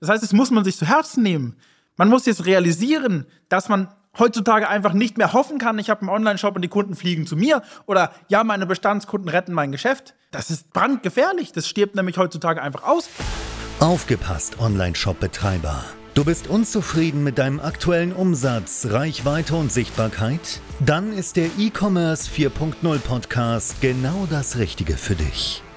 Das heißt, es muss man sich zu Herzen nehmen. Man muss jetzt realisieren, dass man heutzutage einfach nicht mehr hoffen kann, ich habe einen Online-Shop und die Kunden fliegen zu mir oder ja, meine Bestandskunden retten mein Geschäft. Das ist brandgefährlich. Das stirbt nämlich heutzutage einfach aus. Aufgepasst, Online-Shop-Betreiber. Du bist unzufrieden mit deinem aktuellen Umsatz, Reichweite und Sichtbarkeit? Dann ist der E-Commerce 4.0 Podcast genau das Richtige für dich.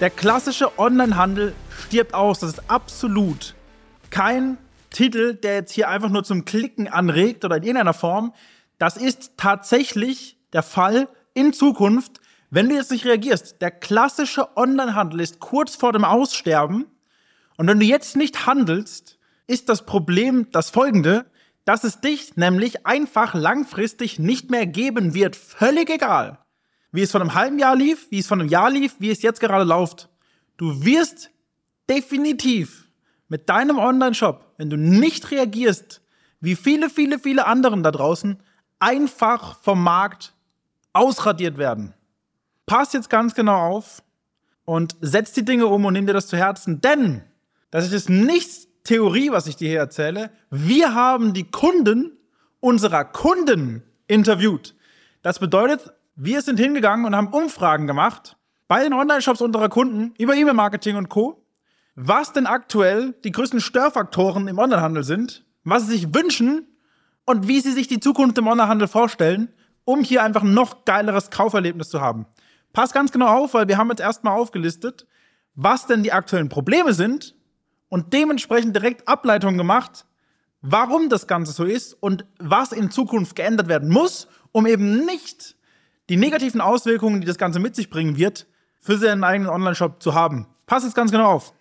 Der klassische Onlinehandel stirbt aus. Das ist absolut kein Titel, der jetzt hier einfach nur zum Klicken anregt oder in irgendeiner Form. Das ist tatsächlich der Fall in Zukunft, wenn du jetzt nicht reagierst. Der klassische Onlinehandel ist kurz vor dem Aussterben. Und wenn du jetzt nicht handelst, ist das Problem das folgende, dass es dich nämlich einfach langfristig nicht mehr geben wird. Völlig egal wie es von einem halben Jahr lief, wie es von einem Jahr lief, wie es jetzt gerade läuft. Du wirst definitiv mit deinem Online-Shop, wenn du nicht reagierst, wie viele, viele, viele anderen da draußen, einfach vom Markt ausradiert werden. Pass jetzt ganz genau auf und setz die Dinge um und nimm dir das zu Herzen, denn das ist nicht Theorie, was ich dir hier erzähle. Wir haben die Kunden unserer Kunden interviewt. Das bedeutet, wir sind hingegangen und haben Umfragen gemacht bei den Online-Shops unserer Kunden über E-Mail-Marketing und Co., was denn aktuell die größten Störfaktoren im Onlinehandel sind, was sie sich wünschen und wie sie sich die Zukunft im Onlinehandel vorstellen, um hier einfach ein noch geileres Kauferlebnis zu haben. Pass ganz genau auf, weil wir haben jetzt erstmal aufgelistet, was denn die aktuellen Probleme sind und dementsprechend direkt Ableitungen gemacht, warum das Ganze so ist und was in Zukunft geändert werden muss, um eben nicht die negativen Auswirkungen, die das Ganze mit sich bringen wird, für seinen eigenen Online-Shop zu haben. Passt jetzt ganz genau auf.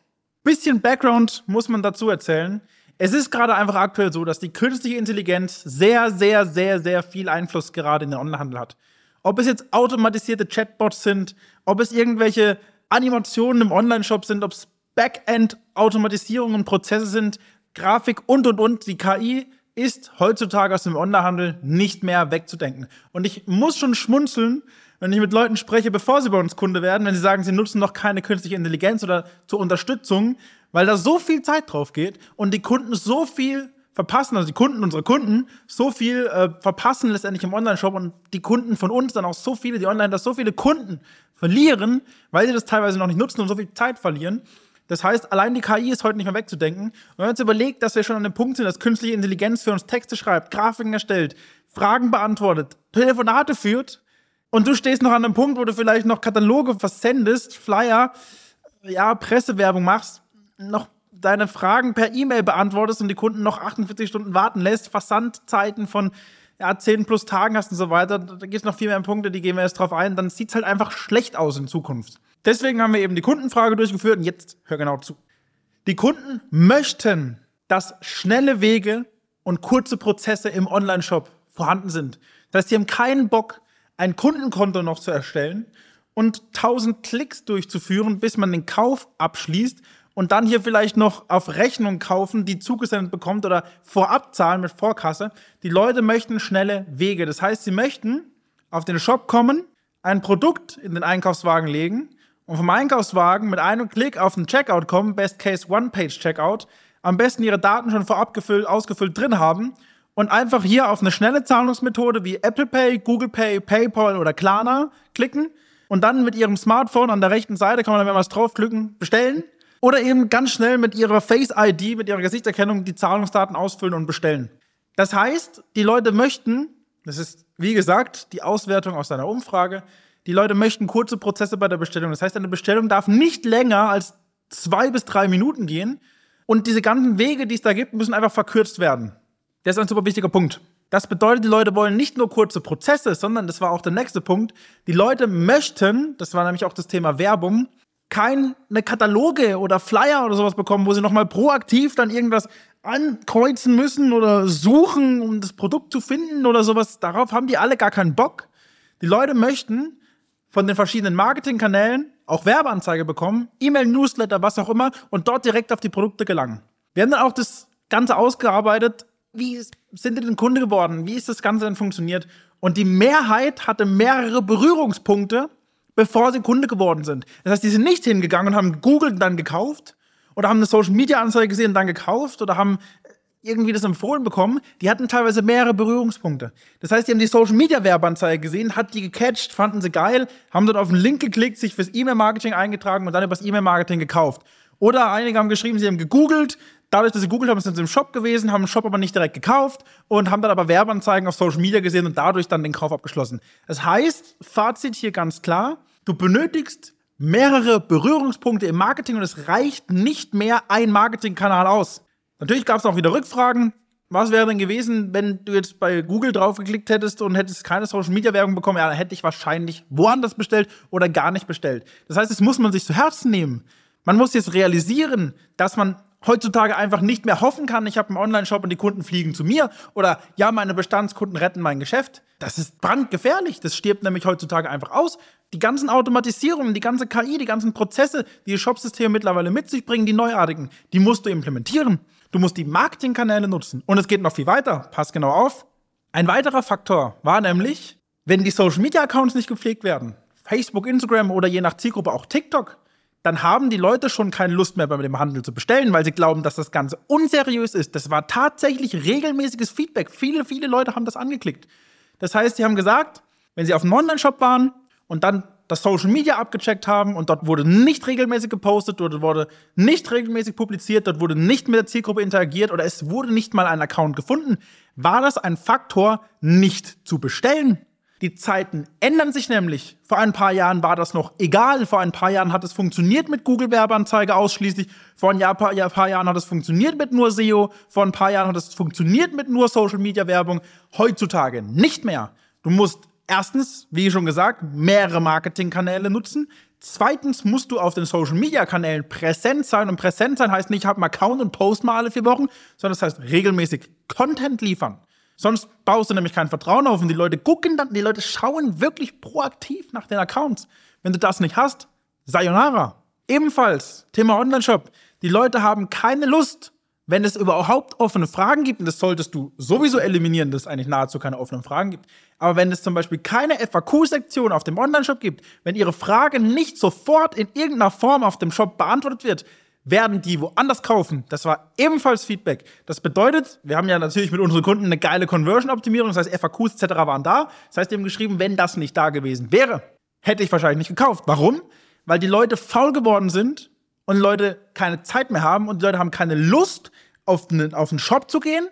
Bisschen Background muss man dazu erzählen. Es ist gerade einfach aktuell so, dass die künstliche Intelligenz sehr, sehr, sehr, sehr viel Einfluss gerade in den Onlinehandel hat. Ob es jetzt automatisierte Chatbots sind, ob es irgendwelche Animationen im Online-Shop sind, ob es Backend-Automatisierungen und Prozesse sind, Grafik und und und. Die KI ist heutzutage aus dem Onlinehandel nicht mehr wegzudenken. Und ich muss schon schmunzeln, wenn ich mit Leuten spreche, bevor sie bei uns Kunde werden, wenn sie sagen, sie nutzen noch keine künstliche Intelligenz oder zur Unterstützung, weil da so viel Zeit drauf geht und die Kunden so viel verpassen, also die Kunden, unsere Kunden, so viel äh, verpassen letztendlich im Online-Shop und die Kunden von uns dann auch so viele, die online, dass so viele Kunden verlieren, weil sie das teilweise noch nicht nutzen und so viel Zeit verlieren. Das heißt, allein die KI ist heute nicht mehr wegzudenken. Und wenn man uns überlegt, dass wir schon an dem Punkt sind, dass künstliche Intelligenz für uns Texte schreibt, Grafiken erstellt, Fragen beantwortet, Telefonate führt, und du stehst noch an einem Punkt, wo du vielleicht noch Kataloge versendest, Flyer, ja, Pressewerbung machst, noch deine Fragen per E-Mail beantwortest und die Kunden noch 48 Stunden warten lässt, Versandzeiten von ja, 10 plus Tagen hast und so weiter, da gibt es noch viel mehr Punkte, die gehen wir jetzt drauf ein, dann sieht es halt einfach schlecht aus in Zukunft. Deswegen haben wir eben die Kundenfrage durchgeführt und jetzt hör genau zu. Die Kunden möchten, dass schnelle Wege und kurze Prozesse im Online-Shop vorhanden sind. Das heißt, sie haben keinen Bock, ein Kundenkonto noch zu erstellen und 1000 Klicks durchzuführen, bis man den Kauf abschließt und dann hier vielleicht noch auf Rechnung kaufen, die zugesendet bekommt oder vorab zahlen mit Vorkasse. Die Leute möchten schnelle Wege. Das heißt, sie möchten auf den Shop kommen, ein Produkt in den Einkaufswagen legen und vom Einkaufswagen mit einem Klick auf den Checkout kommen, Best Case One-Page-Checkout, am besten ihre Daten schon vorab gefüllt, ausgefüllt drin haben und einfach hier auf eine schnelle Zahlungsmethode wie Apple Pay, Google Pay, PayPal oder Klarna klicken und dann mit ihrem Smartphone an der rechten Seite kann man dann, was draufklicken, bestellen oder eben ganz schnell mit ihrer Face ID, mit ihrer Gesichtserkennung die Zahlungsdaten ausfüllen und bestellen. Das heißt, die Leute möchten, das ist wie gesagt die Auswertung aus einer Umfrage, die Leute möchten kurze Prozesse bei der Bestellung. Das heißt, eine Bestellung darf nicht länger als zwei bis drei Minuten gehen. Und diese ganzen Wege, die es da gibt, müssen einfach verkürzt werden. Das ist ein super wichtiger Punkt. Das bedeutet, die Leute wollen nicht nur kurze Prozesse, sondern das war auch der nächste Punkt. Die Leute möchten, das war nämlich auch das Thema Werbung, keine Kataloge oder Flyer oder sowas bekommen, wo sie nochmal proaktiv dann irgendwas ankreuzen müssen oder suchen, um das Produkt zu finden oder sowas. Darauf haben die alle gar keinen Bock. Die Leute möchten von den verschiedenen Marketingkanälen auch Werbeanzeige bekommen, E-Mail, Newsletter, was auch immer und dort direkt auf die Produkte gelangen. Wir haben dann auch das Ganze ausgearbeitet. Wie sind die denn Kunde geworden? Wie ist das Ganze denn funktioniert? Und die Mehrheit hatte mehrere Berührungspunkte, bevor sie Kunde geworden sind. Das heißt, die sind nicht hingegangen und haben Google dann gekauft oder haben eine Social Media Anzeige gesehen und dann gekauft oder haben irgendwie das empfohlen bekommen, die hatten teilweise mehrere Berührungspunkte. Das heißt, die haben die Social Media Werbeanzeige gesehen, hat die gecatcht, fanden sie geil, haben dort auf den Link geklickt, sich fürs E-Mail Marketing eingetragen und dann übers E-Mail Marketing gekauft. Oder einige haben geschrieben, sie haben gegoogelt, dadurch, dass sie gegoogelt haben, sind sie im Shop gewesen, haben den Shop aber nicht direkt gekauft und haben dann aber Werbeanzeigen auf Social Media gesehen und dadurch dann den Kauf abgeschlossen. Das heißt, Fazit hier ganz klar, du benötigst mehrere Berührungspunkte im Marketing und es reicht nicht mehr ein Marketingkanal aus. Natürlich gab es auch wieder Rückfragen. Was wäre denn gewesen, wenn du jetzt bei Google draufgeklickt hättest und hättest keine Social Media Werbung bekommen? Ja, dann hätte ich wahrscheinlich woanders bestellt oder gar nicht bestellt. Das heißt, das muss man sich zu Herzen nehmen. Man muss jetzt realisieren, dass man heutzutage einfach nicht mehr hoffen kann, ich habe einen Online-Shop und die Kunden fliegen zu mir oder ja, meine Bestandskunden retten mein Geschäft. Das ist brandgefährlich. Das stirbt nämlich heutzutage einfach aus. Die ganzen Automatisierungen, die ganze KI, die ganzen Prozesse, die die Shopsysteme mittlerweile mit sich bringen, die neuartigen, die musst du implementieren. Du musst die Marketingkanäle nutzen. Und es geht noch viel weiter. Pass genau auf. Ein weiterer Faktor war nämlich, wenn die Social Media Accounts nicht gepflegt werden, Facebook, Instagram oder je nach Zielgruppe auch TikTok, dann haben die Leute schon keine Lust mehr bei dem Handel zu bestellen, weil sie glauben, dass das Ganze unseriös ist. Das war tatsächlich regelmäßiges Feedback. Viele, viele Leute haben das angeklickt. Das heißt, sie haben gesagt, wenn sie auf einem Online-Shop waren und dann das Social Media abgecheckt haben und dort wurde nicht regelmäßig gepostet, dort wurde nicht regelmäßig publiziert, dort wurde nicht mit der Zielgruppe interagiert oder es wurde nicht mal ein Account gefunden, war das ein Faktor, nicht zu bestellen. Die Zeiten ändern sich nämlich. Vor ein paar Jahren war das noch egal. Vor ein paar Jahren hat es funktioniert mit Google-Werbeanzeige ausschließlich. Vor ein, Jahr, paar, ja, paar Jahren hat es funktioniert mit nur SEO. Vor ein paar Jahren hat es funktioniert mit nur Social-Media-Werbung. Heutzutage nicht mehr. Du musst erstens, wie schon gesagt, mehrere Marketingkanäle nutzen. Zweitens musst du auf den Social Media Kanälen präsent sein. Und präsent sein heißt nicht, ich habe einen Account und post mal alle vier Wochen, sondern das heißt regelmäßig Content liefern. Sonst baust du nämlich kein Vertrauen auf und die Leute gucken dann, die Leute schauen wirklich proaktiv nach den Accounts. Wenn du das nicht hast, sayonara. Ebenfalls, Thema Online-Shop. Die Leute haben keine Lust, wenn es überhaupt offene Fragen gibt, und das solltest du sowieso eliminieren, dass es eigentlich nahezu keine offenen Fragen gibt. Aber wenn es zum Beispiel keine FAQ-Sektion auf dem Online-Shop gibt, wenn ihre Frage nicht sofort in irgendeiner Form auf dem Shop beantwortet wird, werden die woanders kaufen. Das war ebenfalls Feedback. Das bedeutet, wir haben ja natürlich mit unseren Kunden eine geile Conversion-Optimierung, das heißt FAQs etc. waren da. Das heißt, die haben geschrieben, wenn das nicht da gewesen wäre, hätte ich wahrscheinlich nicht gekauft. Warum? Weil die Leute faul geworden sind und Leute keine Zeit mehr haben und die Leute haben keine Lust, auf, eine, auf einen Shop zu gehen,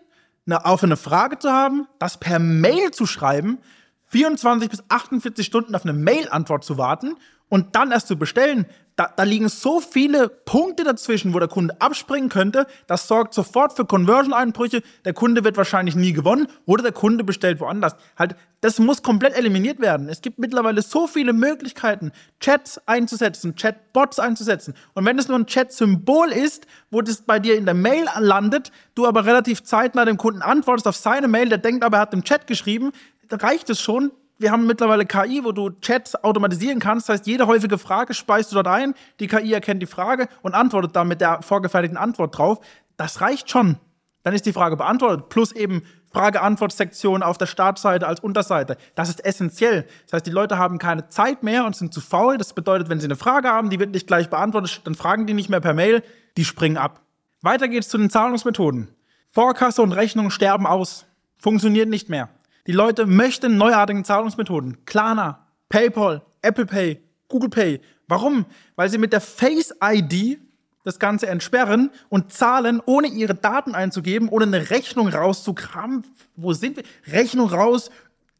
eine, auf eine Frage zu haben, das per Mail zu schreiben, 24 bis 48 Stunden auf eine Mail-Antwort zu warten und dann erst zu bestellen, da, da liegen so viele Punkte dazwischen, wo der Kunde abspringen könnte. Das sorgt sofort für Conversion-Einbrüche. Der Kunde wird wahrscheinlich nie gewonnen oder der Kunde bestellt woanders. Halt, das muss komplett eliminiert werden. Es gibt mittlerweile so viele Möglichkeiten, Chats einzusetzen, Chatbots einzusetzen. Und wenn es nur ein Chat-Symbol ist, wo das bei dir in der Mail landet, du aber relativ zeitnah dem Kunden antwortest auf seine Mail, der denkt aber, er hat im Chat geschrieben, reicht es schon, wir haben mittlerweile KI, wo du Chats automatisieren kannst. Das heißt, jede häufige Frage speist du dort ein. Die KI erkennt die Frage und antwortet dann mit der vorgefertigten Antwort drauf. Das reicht schon. Dann ist die Frage beantwortet. Plus eben Frage-Antwort-Sektion auf der Startseite als Unterseite. Das ist essentiell. Das heißt, die Leute haben keine Zeit mehr und sind zu faul. Das bedeutet, wenn sie eine Frage haben, die wird nicht gleich beantwortet, dann fragen die nicht mehr per Mail, die springen ab. Weiter geht's zu den Zahlungsmethoden. Vorkasse und Rechnung sterben aus. Funktioniert nicht mehr. Die Leute möchten neuartige Zahlungsmethoden. Klarna, PayPal, Apple Pay, Google Pay. Warum? Weil sie mit der Face ID das Ganze entsperren und zahlen, ohne ihre Daten einzugeben, ohne eine Rechnung rauszukramen. Wo sind wir? Rechnung raus,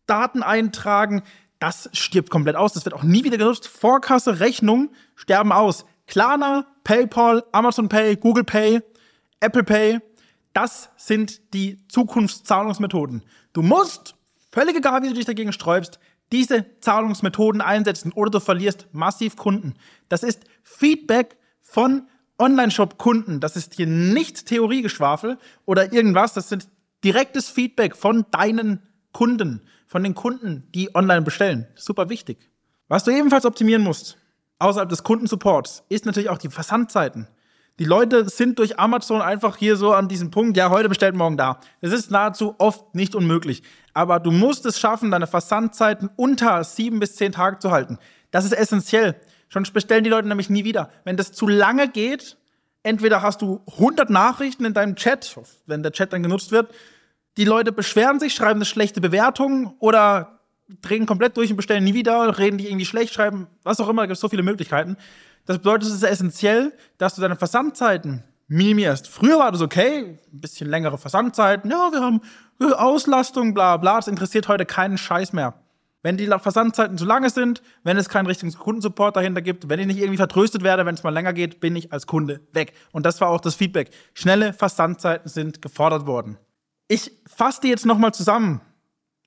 Daten eintragen. Das stirbt komplett aus. Das wird auch nie wieder genutzt. Vorkasse, Rechnung sterben aus. Klarna, PayPal, Amazon Pay, Google Pay, Apple Pay. Das sind die Zukunftszahlungsmethoden. Du musst Völlig egal, wie du dich dagegen sträubst, diese Zahlungsmethoden einsetzen oder du verlierst massiv Kunden. Das ist Feedback von Online-Shop-Kunden, das ist hier nicht Theoriegeschwafel oder irgendwas, das sind direktes Feedback von deinen Kunden, von den Kunden, die online bestellen. Super wichtig. Was du ebenfalls optimieren musst, außerhalb des Kundensupports, ist natürlich auch die Versandzeiten. Die Leute sind durch Amazon einfach hier so an diesem Punkt, ja, heute bestellt, morgen da. Das ist nahezu oft nicht unmöglich. Aber du musst es schaffen, deine Versandzeiten unter sieben bis zehn Tage zu halten. Das ist essentiell. Sonst bestellen die Leute nämlich nie wieder. Wenn das zu lange geht, entweder hast du 100 Nachrichten in deinem Chat, wenn der Chat dann genutzt wird, die Leute beschweren sich, schreiben eine schlechte Bewertung oder drehen komplett durch und bestellen nie wieder, reden dich irgendwie schlecht, schreiben, was auch immer, da gibt es so viele Möglichkeiten. Das bedeutet, es ist essentiell, dass du deine Versandzeiten minimierst. Früher war das okay, ein bisschen längere Versandzeiten, ja, wir haben Auslastung, bla bla, das interessiert heute keinen Scheiß mehr. Wenn die Versandzeiten zu lange sind, wenn es keinen richtigen Kundensupport dahinter gibt, wenn ich nicht irgendwie vertröstet werde, wenn es mal länger geht, bin ich als Kunde weg. Und das war auch das Feedback. Schnelle Versandzeiten sind gefordert worden. Ich fasse die jetzt nochmal zusammen,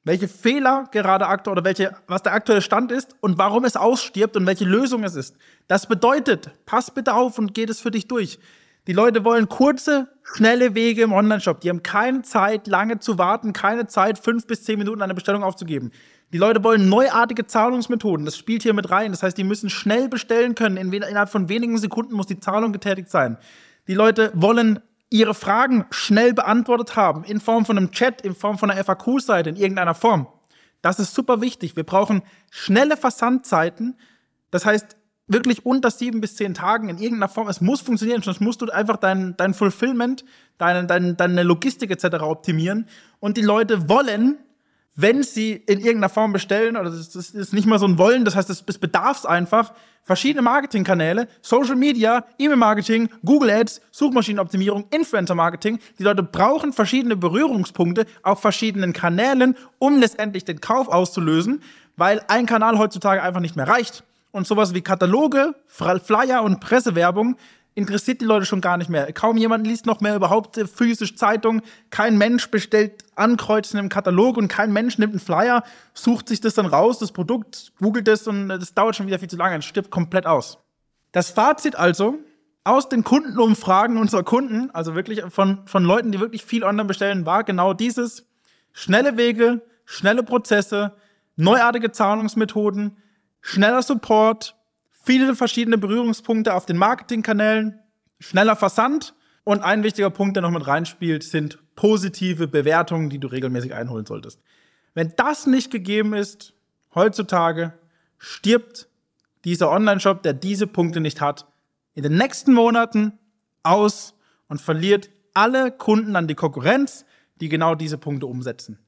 welche Fehler gerade aktuell oder welche, was der aktuelle Stand ist und warum es ausstirbt und welche Lösung es ist. Das bedeutet, pass bitte auf und geht es für dich durch. Die Leute wollen kurze, schnelle Wege im Onlineshop. Die haben keine Zeit, lange zu warten, keine Zeit, fünf bis zehn Minuten eine Bestellung aufzugeben. Die Leute wollen neuartige Zahlungsmethoden. Das spielt hier mit rein. Das heißt, die müssen schnell bestellen können. innerhalb von wenigen Sekunden muss die Zahlung getätigt sein. Die Leute wollen ihre Fragen schnell beantwortet haben, in Form von einem Chat, in Form von einer FAQ-Seite, in irgendeiner Form. Das ist super wichtig. Wir brauchen schnelle Versandzeiten. Das heißt, wirklich unter sieben bis zehn Tagen in irgendeiner Form. Es muss funktionieren, sonst musst du einfach dein, dein Fulfillment, deine, deine, deine Logistik etc. optimieren. Und die Leute wollen wenn sie in irgendeiner Form bestellen, oder das, das ist nicht mal so ein Wollen, das heißt, es bedarf einfach, verschiedene Marketingkanäle, Social Media, E-Mail-Marketing, Google Ads, Suchmaschinenoptimierung, Influencer-Marketing. Die Leute brauchen verschiedene Berührungspunkte auf verschiedenen Kanälen, um letztendlich den Kauf auszulösen, weil ein Kanal heutzutage einfach nicht mehr reicht. Und sowas wie Kataloge, Flyer und Pressewerbung interessiert die Leute schon gar nicht mehr. Kaum jemand liest noch mehr überhaupt physisch Zeitung. Kein Mensch bestellt Ankreuzen im Katalog und kein Mensch nimmt einen Flyer, sucht sich das dann raus, das Produkt, googelt es und das dauert schon wieder viel zu lange und stirbt komplett aus. Das Fazit also, aus den Kundenumfragen unserer Kunden, also wirklich von, von Leuten, die wirklich viel online bestellen, war genau dieses. Schnelle Wege, schnelle Prozesse, neuartige Zahlungsmethoden, schneller Support, viele verschiedene Berührungspunkte auf den Marketingkanälen, schneller Versand und ein wichtiger Punkt, der noch mit reinspielt, sind positive Bewertungen, die du regelmäßig einholen solltest. Wenn das nicht gegeben ist, heutzutage stirbt dieser Online-Shop, der diese Punkte nicht hat, in den nächsten Monaten aus und verliert alle Kunden an die Konkurrenz, die genau diese Punkte umsetzen.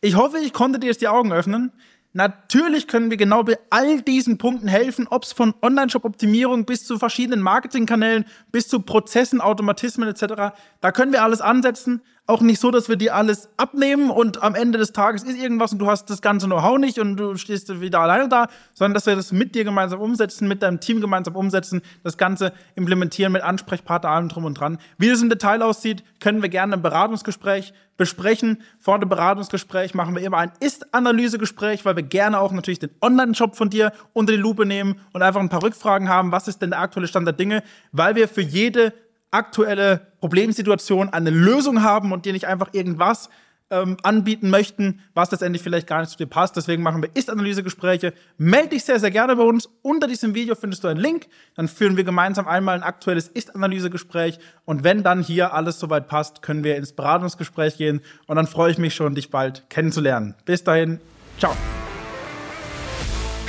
Ich hoffe, ich konnte dir jetzt die Augen öffnen. Natürlich können wir genau bei all diesen Punkten helfen, ob es von Online-Shop-Optimierung bis zu verschiedenen Marketingkanälen, bis zu Prozessen, Automatismen etc. Da können wir alles ansetzen auch nicht so, dass wir dir alles abnehmen und am Ende des Tages ist irgendwas und du hast das ganze Know-how nicht und du stehst wieder alleine da, sondern dass wir das mit dir gemeinsam umsetzen, mit deinem Team gemeinsam umsetzen, das Ganze implementieren mit Ansprechpartner, allem drum und dran. Wie das im Detail aussieht, können wir gerne im Beratungsgespräch besprechen. Vor dem Beratungsgespräch machen wir immer ein Ist-Analysegespräch, weil wir gerne auch natürlich den Online-Shop von dir unter die Lupe nehmen und einfach ein paar Rückfragen haben. Was ist denn der aktuelle Stand der Dinge? Weil wir für jede aktuelle Problemsituation eine Lösung haben und dir nicht einfach irgendwas ähm, anbieten möchten, was letztendlich vielleicht gar nicht zu dir passt. Deswegen machen wir Ist-Analysegespräche. Melde dich sehr, sehr gerne bei uns. Unter diesem Video findest du einen Link. Dann führen wir gemeinsam einmal ein aktuelles Ist-Analysegespräch. Und wenn dann hier alles soweit passt, können wir ins Beratungsgespräch gehen. Und dann freue ich mich schon, dich bald kennenzulernen. Bis dahin, ciao.